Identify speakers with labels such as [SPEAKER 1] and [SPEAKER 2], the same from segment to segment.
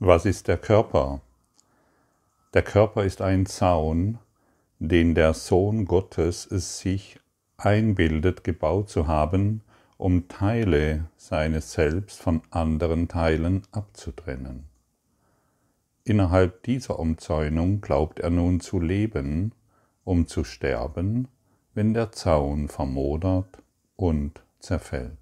[SPEAKER 1] Was ist der Körper? Der Körper ist ein Zaun, den der Sohn Gottes sich einbildet, gebaut zu haben, um Teile seines Selbst von anderen Teilen abzutrennen. Innerhalb dieser Umzäunung glaubt er nun zu leben, um zu sterben, wenn der Zaun vermodert und zerfällt.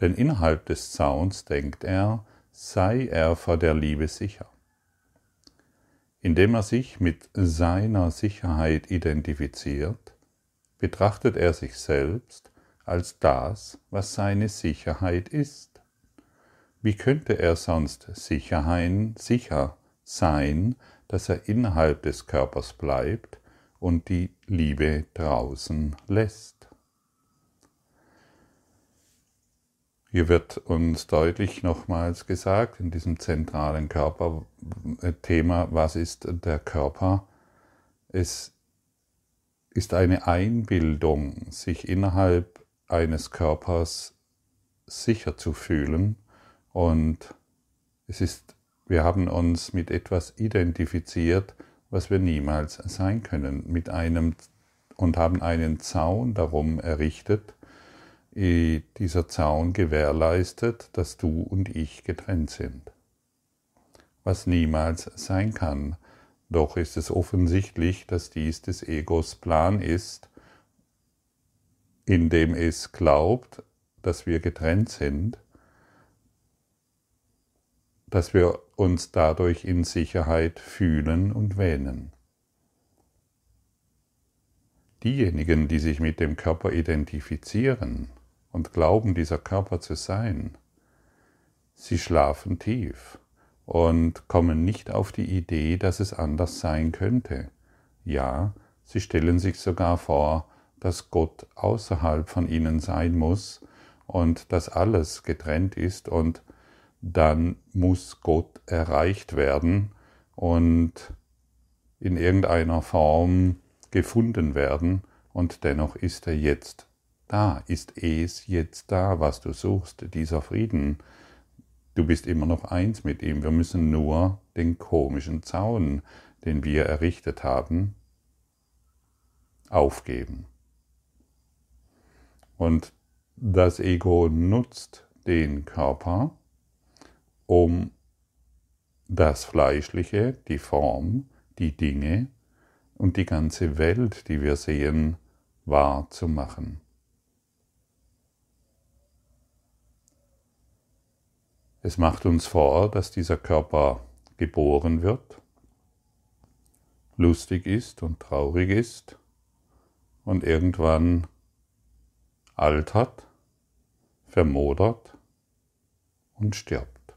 [SPEAKER 1] Denn innerhalb des Zauns denkt er, sei er vor der Liebe sicher. Indem er sich mit seiner Sicherheit identifiziert, betrachtet er sich selbst als das, was seine Sicherheit ist. Wie könnte er sonst sicher sein, dass er innerhalb des Körpers bleibt und die Liebe draußen lässt? Hier wird uns deutlich nochmals gesagt in diesem zentralen Körperthema, was ist der Körper? Es ist eine Einbildung, sich innerhalb eines Körpers sicher zu fühlen und es ist, wir haben uns mit etwas identifiziert, was wir niemals sein können, mit einem und haben einen Zaun darum errichtet, dieser Zaun gewährleistet, dass du und ich getrennt sind. Was niemals sein kann, doch ist es offensichtlich, dass dies des Egos Plan ist, indem es glaubt, dass wir getrennt sind, dass wir uns dadurch in Sicherheit fühlen und wähnen. Diejenigen, die sich mit dem Körper identifizieren, und glauben, dieser Körper zu sein, sie schlafen tief und kommen nicht auf die Idee, dass es anders sein könnte. Ja, sie stellen sich sogar vor, dass Gott außerhalb von ihnen sein muss und dass alles getrennt ist und dann muss Gott erreicht werden und in irgendeiner Form gefunden werden und dennoch ist er jetzt da ist es jetzt da, was du suchst, dieser Frieden. Du bist immer noch eins mit ihm. Wir müssen nur den komischen Zaun, den wir errichtet haben, aufgeben. Und das Ego nutzt den Körper, um das Fleischliche, die Form, die Dinge und die ganze Welt, die wir sehen, wahrzumachen. Es macht uns vor, dass dieser Körper geboren wird, lustig ist und traurig ist und irgendwann altert, vermodert und stirbt.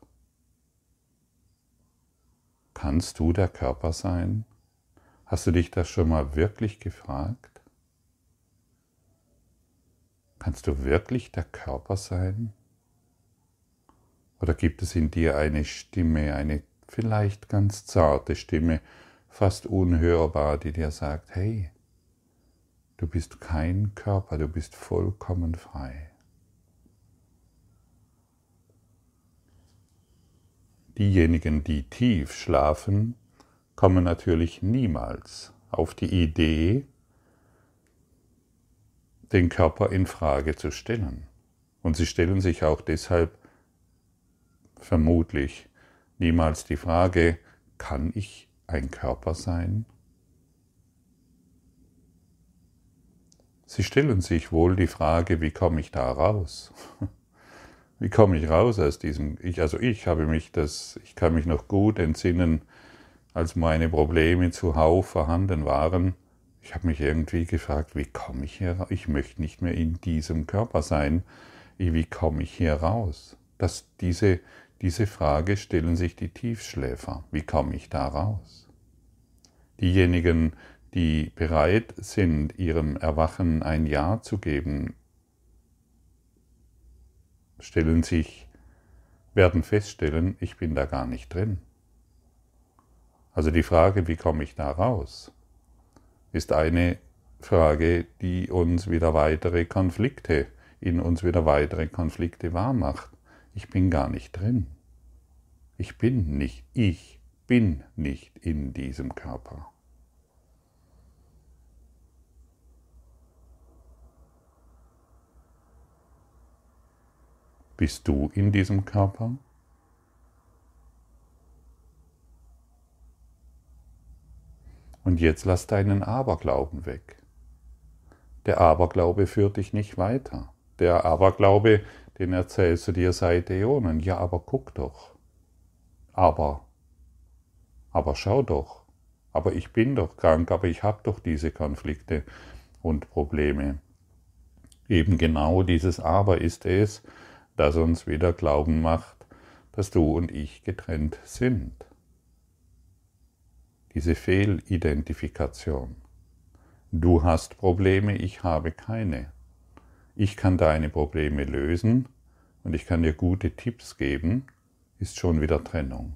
[SPEAKER 1] Kannst du der Körper sein? Hast du dich das schon mal wirklich gefragt? Kannst du wirklich der Körper sein? Oder gibt es in dir eine Stimme, eine vielleicht ganz zarte Stimme, fast unhörbar, die dir sagt, hey, du bist kein Körper, du bist vollkommen frei. Diejenigen, die tief schlafen, kommen natürlich niemals auf die Idee, den Körper in Frage zu stellen. Und sie stellen sich auch deshalb vermutlich niemals die Frage, kann ich ein Körper sein? Sie stellen sich wohl die Frage, wie komme ich da raus? Wie komme ich raus aus diesem ich also ich habe mich das ich kann mich noch gut entsinnen, als meine Probleme zuhauf vorhanden waren. Ich habe mich irgendwie gefragt, wie komme ich hier raus? Ich möchte nicht mehr in diesem Körper sein. Wie komme ich hier raus? Dass diese diese Frage stellen sich die Tiefschläfer. Wie komme ich da raus? Diejenigen, die bereit sind, ihrem Erwachen ein Ja zu geben, stellen sich, werden feststellen, ich bin da gar nicht drin. Also die Frage, wie komme ich da raus, ist eine Frage, die uns wieder weitere Konflikte, in uns wieder weitere Konflikte wahrmacht ich bin gar nicht drin. Ich bin nicht, ich bin nicht in diesem Körper. Bist du in diesem Körper? Und jetzt lass deinen Aberglauben weg. Der Aberglaube führt dich nicht weiter. Der Aberglaube, den erzählst du dir seit Äonen. Ja, aber guck doch. Aber, aber schau doch. Aber ich bin doch krank, aber ich habe doch diese Konflikte und Probleme. Eben genau dieses Aber ist es, das uns wieder glauben macht, dass du und ich getrennt sind. Diese Fehlidentifikation. Du hast Probleme, ich habe keine. Ich kann deine Probleme lösen und ich kann dir gute Tipps geben, ist schon wieder Trennung.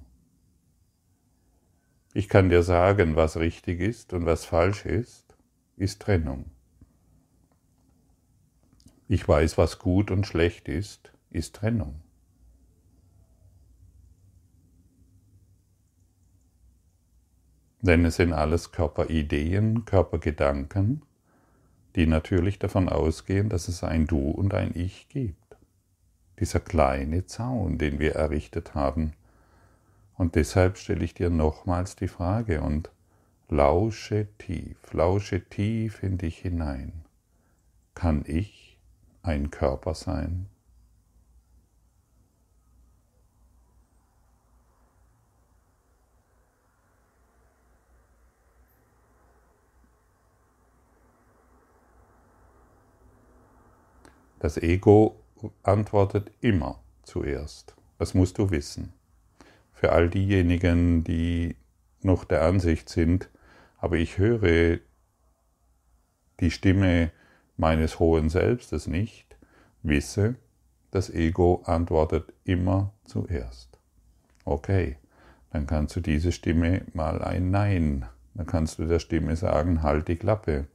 [SPEAKER 1] Ich kann dir sagen, was richtig ist und was falsch ist, ist Trennung. Ich weiß, was gut und schlecht ist, ist Trennung. Denn es sind alles Körperideen, Körpergedanken, die natürlich davon ausgehen, dass es ein Du und ein Ich gibt. Dieser kleine Zaun, den wir errichtet haben. Und deshalb stelle ich dir nochmals die Frage und lausche tief, lausche tief in dich hinein. Kann ich ein Körper sein? Das Ego antwortet immer zuerst. Das musst du wissen. Für all diejenigen, die noch der Ansicht sind, aber ich höre die Stimme meines hohen Selbstes nicht, wisse, das Ego antwortet immer zuerst. Okay, dann kannst du diese Stimme mal ein Nein, dann kannst du der Stimme sagen, halt die Klappe.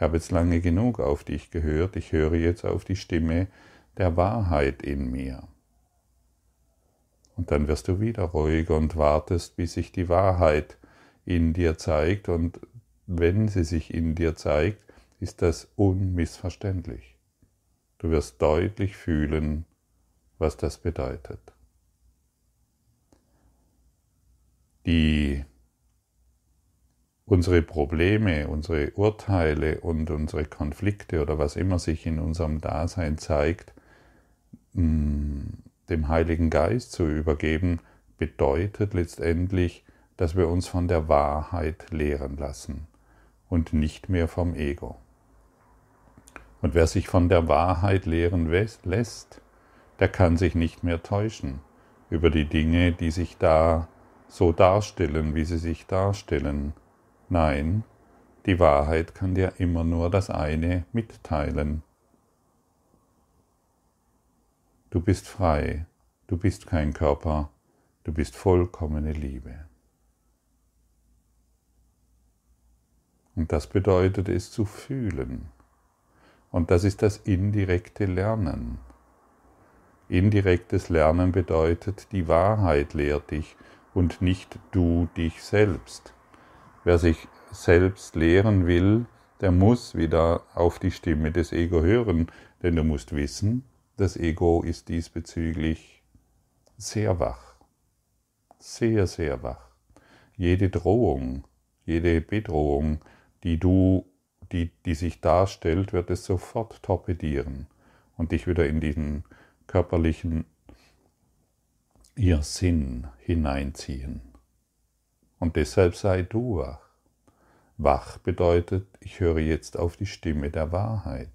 [SPEAKER 1] Ich habe jetzt lange genug auf dich gehört, ich höre jetzt auf die Stimme der Wahrheit in mir. Und dann wirst du wieder ruhig und wartest, bis sich die Wahrheit in dir zeigt. Und wenn sie sich in dir zeigt, ist das unmissverständlich. Du wirst deutlich fühlen, was das bedeutet. Die unsere Probleme, unsere Urteile und unsere Konflikte oder was immer sich in unserem Dasein zeigt, mm, dem Heiligen Geist zu übergeben, bedeutet letztendlich, dass wir uns von der Wahrheit lehren lassen und nicht mehr vom Ego. Und wer sich von der Wahrheit lehren lässt, der kann sich nicht mehr täuschen über die Dinge, die sich da so darstellen, wie sie sich darstellen, Nein, die Wahrheit kann dir immer nur das eine mitteilen. Du bist frei, du bist kein Körper, du bist vollkommene Liebe. Und das bedeutet es zu fühlen. Und das ist das indirekte Lernen. Indirektes Lernen bedeutet, die Wahrheit lehrt dich und nicht du dich selbst. Wer sich selbst lehren will, der muss wieder auf die Stimme des Ego hören, denn du musst wissen, das Ego ist diesbezüglich sehr wach, sehr, sehr wach. Jede Drohung, jede Bedrohung, die du, die, die sich darstellt, wird es sofort torpedieren und dich wieder in diesen körperlichen Irrsinn hineinziehen. Und deshalb sei du wach. Wach bedeutet, ich höre jetzt auf die Stimme der Wahrheit.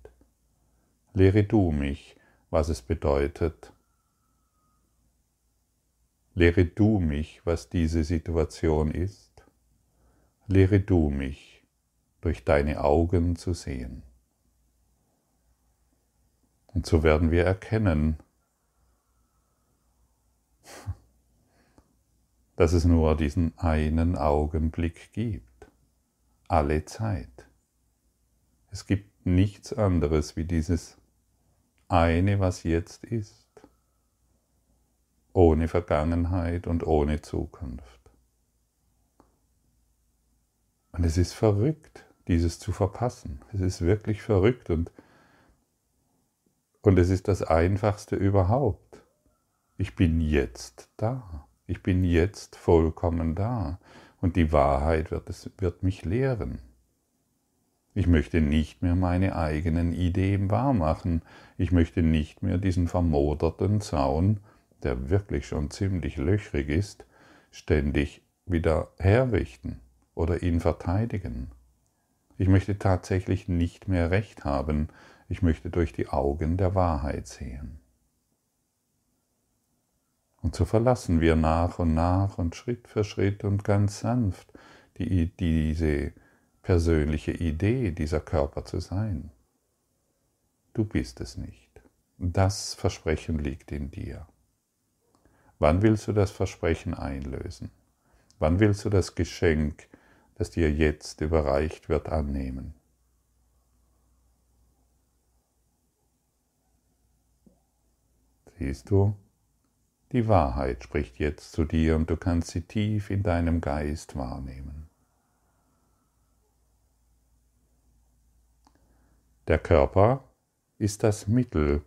[SPEAKER 1] Lehre du mich, was es bedeutet. Lehre du mich, was diese Situation ist. Lehre du mich, durch deine Augen zu sehen. Und so werden wir erkennen, dass es nur diesen einen Augenblick gibt, alle Zeit. Es gibt nichts anderes wie dieses eine, was jetzt ist. ohne Vergangenheit und ohne Zukunft. Und es ist verrückt, dieses zu verpassen. Es ist wirklich verrückt und, und es ist das Einfachste überhaupt. Ich bin jetzt da. Ich bin jetzt vollkommen da. Und die Wahrheit wird, es, wird mich lehren. Ich möchte nicht mehr meine eigenen Ideen wahrmachen. Ich möchte nicht mehr diesen vermoderten Zaun, der wirklich schon ziemlich löchrig ist, ständig wieder herrichten oder ihn verteidigen. Ich möchte tatsächlich nicht mehr recht haben, ich möchte durch die Augen der Wahrheit sehen. Und so verlassen wir nach und nach und Schritt für Schritt und ganz sanft die, diese persönliche Idee, dieser Körper zu sein. Du bist es nicht. Das Versprechen liegt in dir. Wann willst du das Versprechen einlösen? Wann willst du das Geschenk das dir jetzt überreicht wird, annehmen. Siehst du, die Wahrheit spricht jetzt zu dir und du kannst sie tief in deinem Geist wahrnehmen. Der Körper ist das Mittel,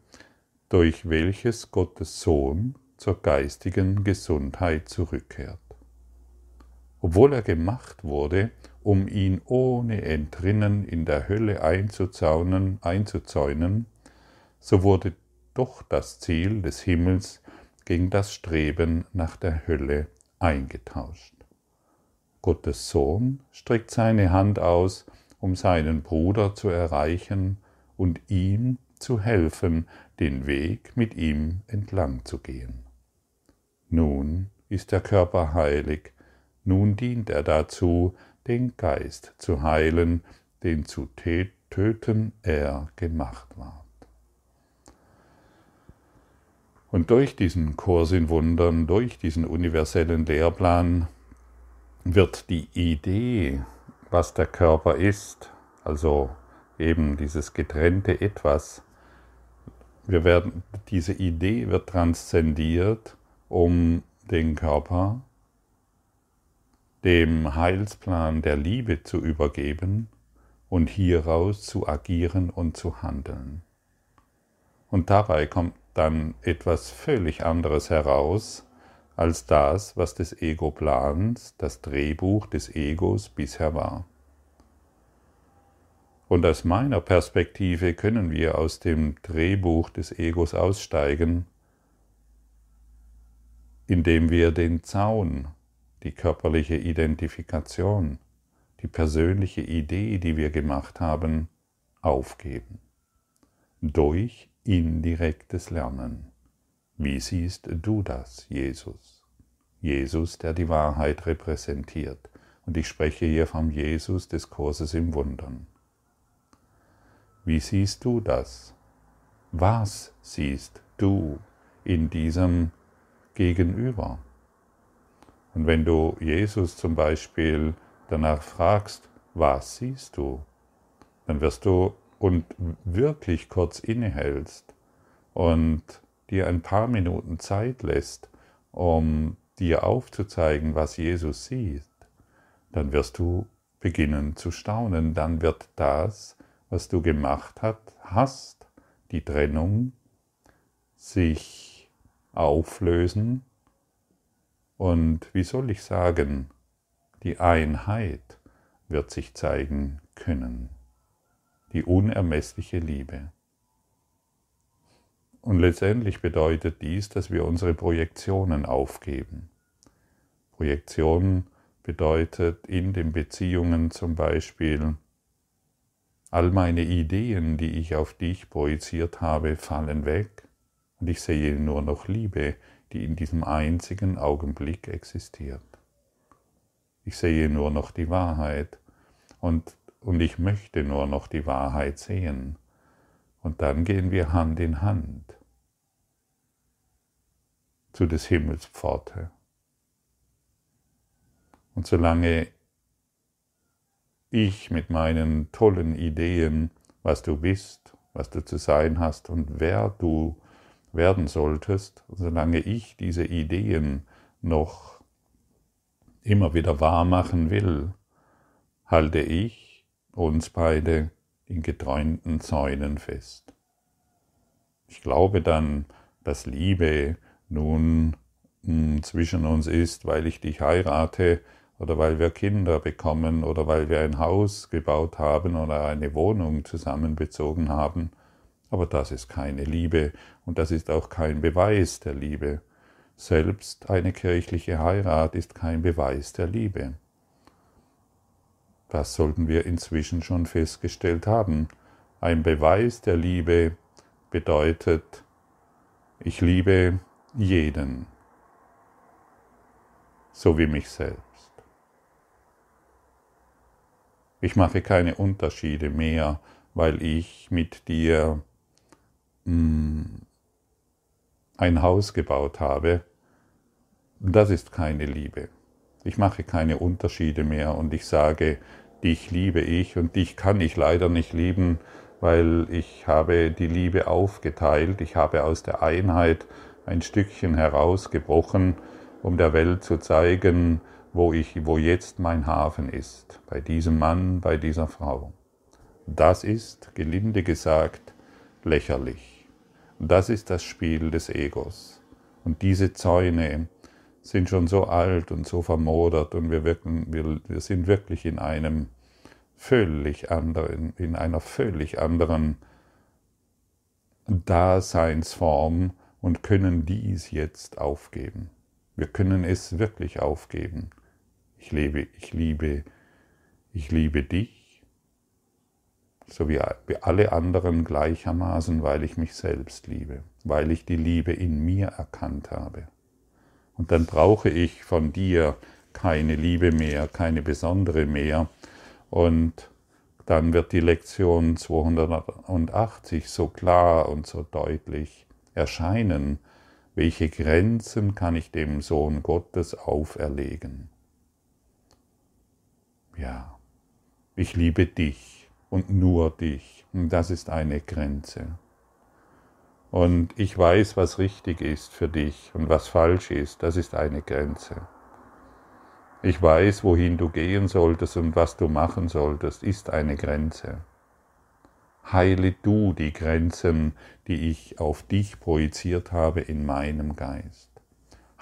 [SPEAKER 1] durch welches Gottes Sohn zur geistigen Gesundheit zurückkehrt. Obwohl er gemacht wurde, um ihn ohne Entrinnen in der Hölle einzuzaunen, einzuzäunen, so wurde doch das Ziel des Himmels gegen das Streben nach der Hölle eingetauscht. Gottes Sohn streckt seine Hand aus, um seinen Bruder zu erreichen und ihm zu helfen, den Weg mit ihm entlang zu gehen. Nun ist der Körper heilig, nun dient er dazu, den Geist zu heilen, den zu töten er gemacht ward. Und durch diesen Kurs in Wundern, durch diesen universellen Lehrplan wird die Idee, was der Körper ist, also eben dieses getrennte Etwas, wir werden, diese Idee wird transzendiert, um den Körper dem Heilsplan der Liebe zu übergeben und hieraus zu agieren und zu handeln. Und dabei kommt dann etwas völlig anderes heraus als das, was des Ego-Plans, das Drehbuch des Egos bisher war. Und aus meiner Perspektive können wir aus dem Drehbuch des Egos aussteigen, indem wir den Zaun die körperliche Identifikation, die persönliche Idee, die wir gemacht haben, aufgeben. Durch indirektes Lernen. Wie siehst du das, Jesus? Jesus, der die Wahrheit repräsentiert. Und ich spreche hier vom Jesus des Kurses im Wundern. Wie siehst du das? Was siehst du in diesem Gegenüber? Und wenn du Jesus zum Beispiel danach fragst, was siehst du, dann wirst du und wirklich kurz innehältst und dir ein paar Minuten Zeit lässt, um dir aufzuzeigen, was Jesus sieht, dann wirst du beginnen zu staunen. Dann wird das, was du gemacht hast, die Trennung, sich auflösen und wie soll ich sagen, die Einheit wird sich zeigen können, die unermessliche Liebe. Und letztendlich bedeutet dies, dass wir unsere Projektionen aufgeben. Projektion bedeutet in den Beziehungen zum Beispiel, all meine Ideen, die ich auf dich projiziert habe, fallen weg und ich sehe nur noch Liebe, die in diesem einzigen Augenblick existiert. Ich sehe nur noch die Wahrheit und, und ich möchte nur noch die Wahrheit sehen. Und dann gehen wir Hand in Hand zu des Himmels Pforte. Und solange ich mit meinen tollen Ideen, was du bist, was du zu sein hast und wer du werden solltest, solange ich diese Ideen noch immer wieder wahr machen will, halte ich uns beide in geträumten Zäunen fest. Ich glaube dann, dass Liebe nun hm, zwischen uns ist, weil ich dich heirate oder weil wir Kinder bekommen oder weil wir ein Haus gebaut haben oder eine Wohnung zusammenbezogen haben. Aber das ist keine Liebe und das ist auch kein Beweis der Liebe. Selbst eine kirchliche Heirat ist kein Beweis der Liebe. Das sollten wir inzwischen schon festgestellt haben. Ein Beweis der Liebe bedeutet, ich liebe jeden, so wie mich selbst. Ich mache keine Unterschiede mehr, weil ich mit dir mh, hm, ein Haus gebaut habe. Das ist keine Liebe. Ich mache keine Unterschiede mehr und ich sage, dich liebe ich und dich kann ich leider nicht lieben, weil ich habe die Liebe aufgeteilt, ich habe aus der Einheit ein Stückchen herausgebrochen, um der Welt zu zeigen, wo, ich, wo jetzt mein Hafen ist, bei diesem Mann, bei dieser Frau. Das ist, gelinde gesagt, lächerlich. Das ist das Spiel des Egos. Und diese Zäune sind schon so alt und so vermodert und wir, wirken, wir, wir sind wirklich in einem völlig anderen, in einer völlig anderen Daseinsform und können dies jetzt aufgeben. Wir können es wirklich aufgeben. Ich lebe, ich liebe, ich liebe dich, so wie alle anderen gleichermaßen, weil ich mich selbst liebe, weil ich die Liebe in mir erkannt habe. Und dann brauche ich von dir keine Liebe mehr, keine besondere mehr. Und dann wird die Lektion 280 so klar und so deutlich erscheinen. Welche Grenzen kann ich dem Sohn Gottes auferlegen? Ja, ich liebe dich und nur dich. Und das ist eine Grenze. Und ich weiß, was richtig ist für dich und was falsch ist. Das ist eine Grenze. Ich weiß, wohin du gehen solltest und was du machen solltest, ist eine Grenze. Heile du die Grenzen, die ich auf dich projiziert habe in meinem Geist.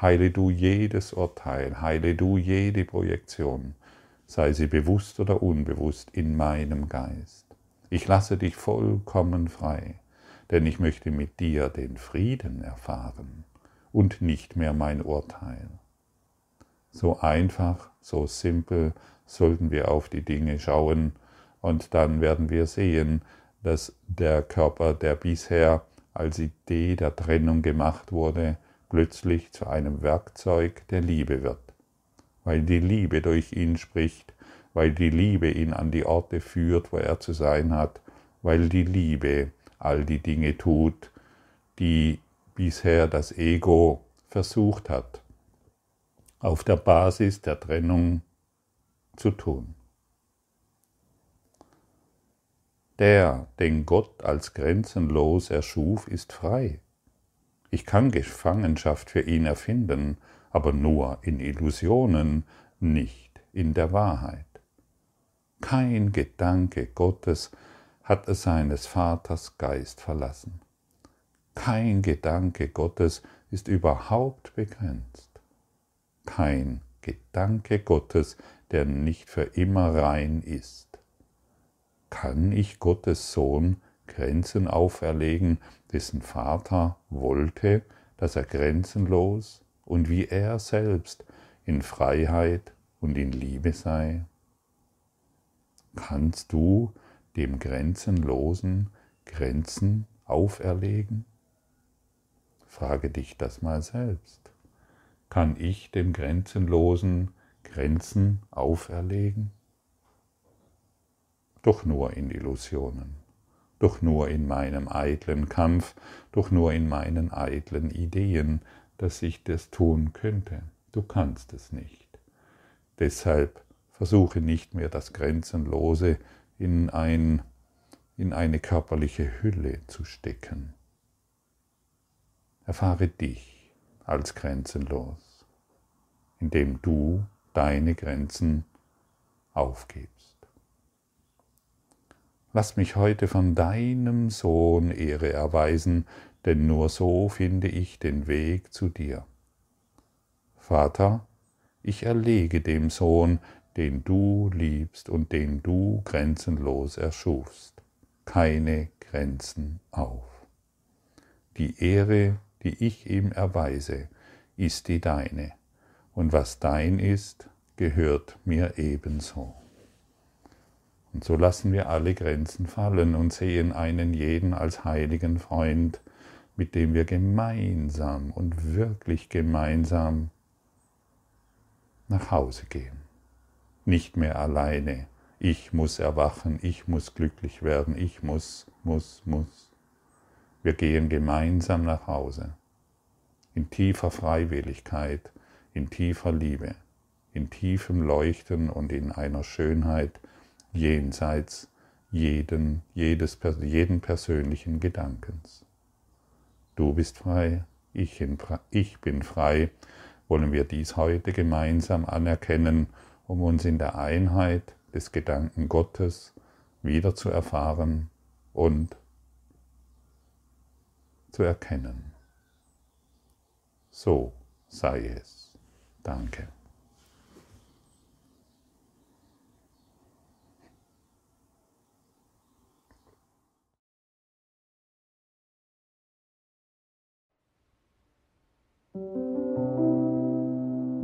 [SPEAKER 1] Heile du jedes Urteil, heile du jede Projektion, sei sie bewusst oder unbewusst, in meinem Geist. Ich lasse dich vollkommen frei, denn ich möchte mit dir den Frieden erfahren und nicht mehr mein Urteil. So einfach, so simpel sollten wir auf die Dinge schauen, und dann werden wir sehen, dass der Körper, der bisher als Idee der Trennung gemacht wurde, plötzlich zu einem Werkzeug der Liebe wird weil die Liebe durch ihn spricht, weil die Liebe ihn an die Orte führt, wo er zu sein hat, weil die Liebe all die Dinge tut, die bisher das Ego versucht hat, auf der Basis der Trennung zu tun. Der, den Gott als grenzenlos erschuf, ist frei. Ich kann Gefangenschaft für ihn erfinden, aber nur in Illusionen, nicht in der Wahrheit. Kein Gedanke Gottes hat seines Vaters Geist verlassen. Kein Gedanke Gottes ist überhaupt begrenzt. Kein Gedanke Gottes, der nicht für immer rein ist. Kann ich Gottes Sohn Grenzen auferlegen, dessen Vater wollte, dass er grenzenlos, und wie er selbst in Freiheit und in Liebe sei? Kannst du dem Grenzenlosen Grenzen auferlegen? Frage dich das mal selbst. Kann ich dem Grenzenlosen Grenzen auferlegen? Doch nur in Illusionen, doch nur in meinem eitlen Kampf, doch nur in meinen eitlen Ideen, dass ich das tun könnte. Du kannst es nicht. Deshalb versuche nicht mehr das Grenzenlose in, ein, in eine körperliche Hülle zu stecken. Erfahre dich als grenzenlos, indem du deine Grenzen aufgibst. Lass mich heute von deinem Sohn Ehre erweisen, denn nur so finde ich den Weg zu dir. Vater, ich erlege dem Sohn, den du liebst und den du grenzenlos erschufst, keine Grenzen auf. Die Ehre, die ich ihm erweise, ist die deine, und was dein ist, gehört mir ebenso. Und so lassen wir alle Grenzen fallen und sehen einen jeden als heiligen Freund, mit dem wir gemeinsam und wirklich gemeinsam nach Hause gehen. Nicht mehr alleine. Ich muss erwachen, ich muss glücklich werden, ich muss, muss, muss. Wir gehen gemeinsam nach Hause. In tiefer Freiwilligkeit, in tiefer Liebe, in tiefem Leuchten und in einer Schönheit jenseits jeden, jedes, jeden persönlichen Gedankens. Du bist frei, ich, ich bin frei, wollen wir dies heute gemeinsam anerkennen, um uns in der Einheit des Gedanken Gottes wieder zu erfahren und zu erkennen. So sei es. Danke.